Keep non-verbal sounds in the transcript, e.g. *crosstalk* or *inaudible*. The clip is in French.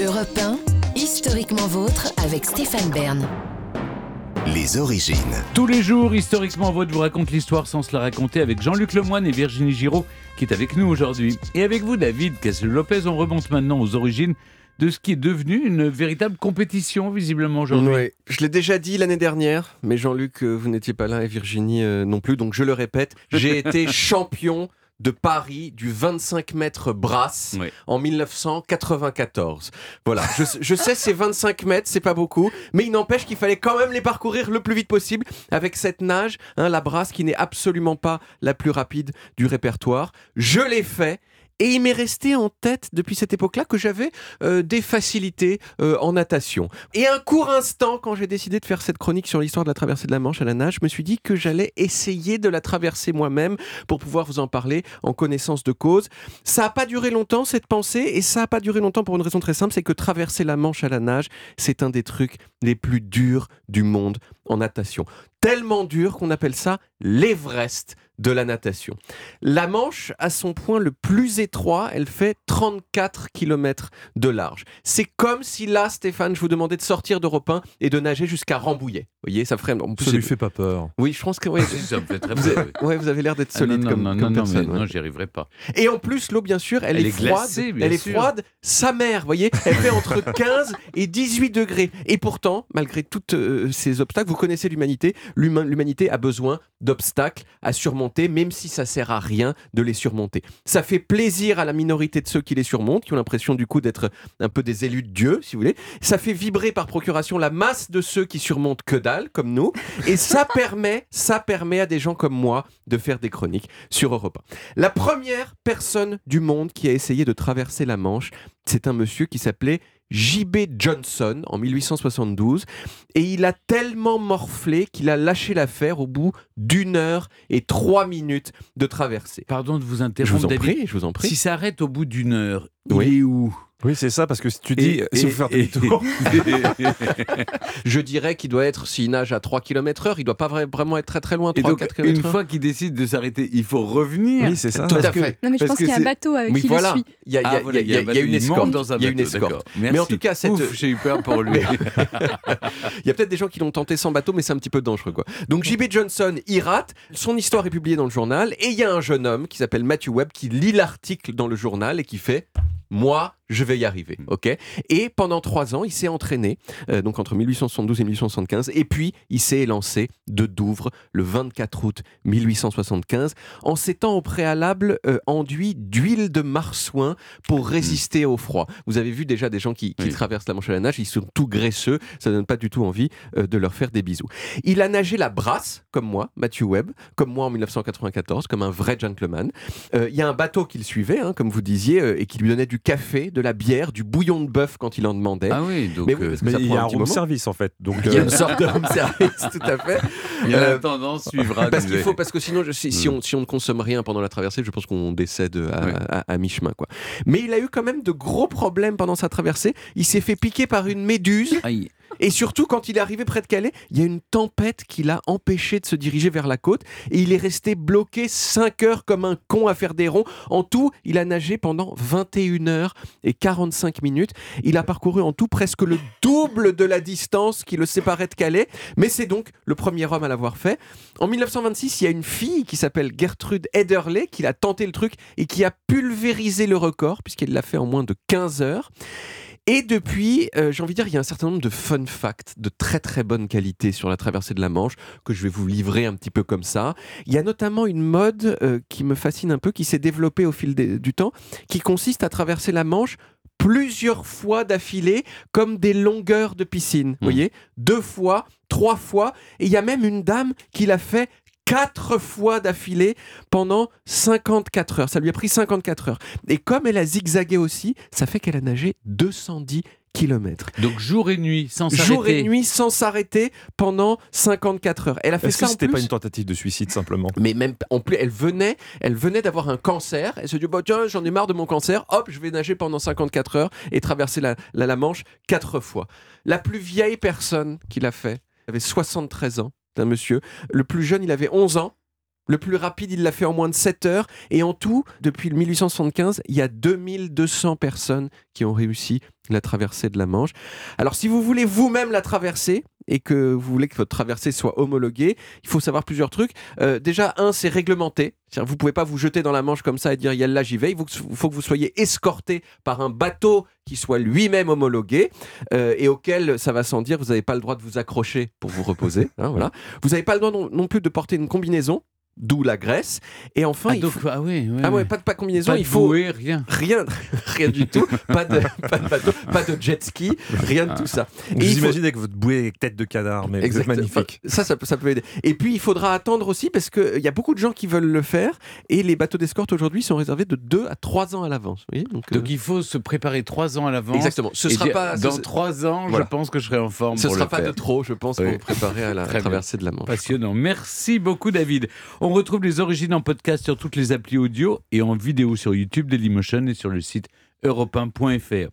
Europe 1, historiquement vôtre avec Stéphane Bern. Les origines. Tous les jours, historiquement votre vous raconte l'histoire sans se la raconter avec Jean-Luc Lemoyne et Virginie Giraud qui est avec nous aujourd'hui. Et avec vous, David Cassel-Lopez, on remonte maintenant aux origines de ce qui est devenu une véritable compétition visiblement aujourd'hui. Oui, je l'ai déjà dit l'année dernière, mais Jean-Luc, euh, vous n'étiez pas là et Virginie euh, non plus, donc je le répète, j'ai *laughs* été champion de Paris du 25 mètres brasse Oui. en 1994. Voilà, je, je sais ces 25 mètres, c'est pas beaucoup, mais il n'empêche qu'il fallait quand même les parcourir le plus vite possible avec cette nage, hein, la brasse qui n'est absolument pas la plus rapide du répertoire. Je l'ai fait. Et il m'est resté en tête depuis cette époque-là que j'avais euh, des facilités euh, en natation. Et un court instant, quand j'ai décidé de faire cette chronique sur l'histoire de la traversée de la Manche à la nage, je me suis dit que j'allais essayer de la traverser moi-même pour pouvoir vous en parler en connaissance de cause. Ça n'a pas duré longtemps cette pensée et ça n'a pas duré longtemps pour une raison très simple, c'est que traverser la Manche à la nage, c'est un des trucs les plus durs du monde en natation. Tellement dur qu'on appelle ça l'Everest de la natation. La Manche, à son point le plus étroit, elle fait 34 km de large. C'est comme si là, Stéphane, je vous demandais de sortir d'Europe 1 et de nager jusqu'à Rambouillet. Vous voyez, ça ferait... Ça lui fait pas peur. Oui, je pense que... *laughs* Si, ça me fait très vous, peur. avez, oui. ouais, vous avez l'air d'être Ah, solide non, comme, non, comme non, non, personne. mais ouais. non, j'y arriverai pas. Et en plus, l'eau, bien sûr, elle, Elle est, est froide. glacée, elle est froide, sa mère, vous voyez, elle fait entre *laughs* 15 et 18 degrés. Et pourtant, malgré tous ces obstacles, vous connaissez l'humanité. L'humanité a besoin d'obstacles à surmonter, même si ça sert à rien de les surmonter. Ça fait plaisir à la minorité de ceux qui les surmontent, qui ont l'impression du coup d'être un peu des élus de Dieu, si vous voulez. Ça fait vibrer par procuration la masse de ceux qui surmontent que dalle, comme nous. Et ça *laughs* permet, ça permet à des gens comme moi de faire des chroniques sur Europe 1. La première personne du monde qui a essayé de traverser la Manche, c'est un monsieur qui s'appelait J.B. Johnson en 1872 et il a tellement morflé qu'il a lâché l'affaire au bout d'une heure et trois minutes de traversée. Pardon de vous Je interrompre, vous en David. prie, je vous en prie. Si ça arrête au bout d'une heure, Oui. il est où? Oui, c'est ça, parce que si tu dis, Et- si et- vous faites et- *laughs* Je dirais qu'il doit être, s'il nage à 3 km heure, il doit pas vra- vraiment être très très loin, Et 3 donc, 4 une heure. fois qu'il décide de s'arrêter, il faut revenir. oui, c'est ça. Tout à fait. Non, mais je Parce pense qu'il y a un bateau avec Oui, qui voilà. le suit. Il y a, il y a- Ah, voilà, il y a- il y a une escorte. dans un Il y a une bateau, escorte. Mais en tout cas, cette- Ouf, j'ai eu peur pour lui. *laughs* Il y a peut-être des gens qui l'ont tenté sans bateau, mais c'est un petit peu dangereux. Quoi. Donc JB Johnson, il rate. Son histoire est publiée dans le journal. Et il y a un jeune homme qui s'appelle Matthew Webb qui lit l'article dans le journal et qui fait Moi, je vais y arriver. ok? Et pendant trois ans, il s'est entraîné, euh, donc entre 1872 et 1875. Et puis, il s'est lancé de Douvres le 24 août 1875 en s'étant au préalable euh, enduit d'huile de marsouin pour résister au froid. Vous avez vu déjà des gens qui, qui Oui. traversent la Manche à la nage, ils sont tout graisseux, ça donne pas du tout envie euh, de leur faire des bisous. Il a nagé la brasse, comme moi, Matthew Webb, comme moi en 1994, comme un vrai gentleman. Il y a un bateau qui le suivait, hein, comme vous disiez, et qui lui donnait du café, de la bière, du bouillon de bœuf quand il en demandait. Ah oui, donc Mais oui, euh, parce que Mais ça il y a un room moment. service en fait. Donc, *laughs* Il y a euh, une *laughs* sorte de home *laughs* service, tout à fait. il y a euh, la tendance suivra. Parce qu'il faut, parce que sinon, je- si, si on, si on ne consomme rien pendant la traversée, je pense qu'on décède à, Oui. à- à mi-chemin. quoi. Mais il a eu quand même de gros problèmes pendant sa traversée. Il s'est fait piquer par une méduse. Aïe. Et surtout, quand il est arrivé près de Calais, il y a une tempête qui l'a empêché de se diriger vers la côte. Et il est resté bloqué 5 heures comme un con à faire des ronds. En tout, il a nagé pendant 21 heures et 45 minutes. Il a parcouru en tout presque le double de la distance qui le séparait de Calais. Mais c'est donc le premier homme à l'avoir fait. En 1926, il y a une fille qui s'appelle Gertrude Ederle qui a tenté le truc et qui a pulvérisé le record puisqu'elle l'a fait en moins de 15 heures. Et depuis, euh, j'ai envie de dire, il y a un certain nombre de fun facts de très très bonne qualité sur la traversée de la Manche que je vais vous livrer un petit peu comme ça. Il y a notamment une mode euh, qui me fascine un peu, qui s'est développée au fil des- du temps, qui consiste à traverser la Manche plusieurs fois d'affilée comme des longueurs de piscine. Vous voyez Deux fois, trois fois. Et il y a même une dame qui l'a fait quatre fois d'affilée pendant 54 heures. Ça lui a pris 54 heures. Et comme elle a zigzagué aussi, ça fait qu'elle a nagé 210 km. Donc jour et nuit, sans s'arrêter. Jour et nuit sans s'arrêter pendant 54 heures. Elle a fait Est-ce ça que c'était pas une tentative de suicide simplement? Mais même en plus, elle venait, elle venait d'avoir un cancer. Elle se dit bah tiens, j'en ai marre de mon cancer. Hop, je vais nager pendant 54 heures et traverser la, la, la Manche quatre fois. La plus vieille personne qui l'a fait avait 73 ans. D'un monsieur. Le plus jeune, il avait 11 ans. Le plus rapide, il l'a fait en moins de 7 heures. Et en tout, depuis le 1875, il y a 2200 personnes qui ont réussi la traversée de la Manche. Alors, si vous voulez vous-même la traverser et que vous voulez que votre traversée soit homologuée, il faut savoir plusieurs trucs. Euh, déjà, un, c'est réglementé. Vous pouvez pas vous jeter dans la Manche comme ça et dire, il y a là, j'y vais. Il faut que, vous soyez escorté par un bateau qui soit lui-même homologué euh, et auquel, ça va sans dire, vous n'avez pas le droit de vous accrocher pour vous reposer. hein, voilà. Vous n'avez pas le droit non plus de porter une combinaison, d'où la graisse. Et enfin, Ah, il donc, faut- ah oui, oui, ah ouais, oui. pas de pas de combinaison, Pas de il faut bouée, rien. rien, *laughs* rien du tout, pas de, *laughs* pas de bateau, pas de jet ski, rien de tout ça. Et vous il faut- avec votre bouée tête de canard, mais Exactement. magnifique. Ça, ça, peut- ça peut aider. Et puis, il faudra attendre aussi parce qu'il y a beaucoup de gens qui veulent le faire et les bateaux d'escorte aujourd'hui sont réservés de 2 à 3 ans à l'avance. Donc, euh, Donc il faut se préparer trois ans à l'avance. Exactement. Ce et sera dire, pas, dans ce, trois ans, Voilà. je pense que je serai en forme ce pour sera le pas faire. de trop, je pense, Oui. pour préparer à la *laughs* Très bien. traversée de la Manche. Passionnant. Merci beaucoup, David. On retrouve les origines en podcast sur toutes les applis audio et en vidéo sur YouTube, Dailymotion et sur le site europe1.fr.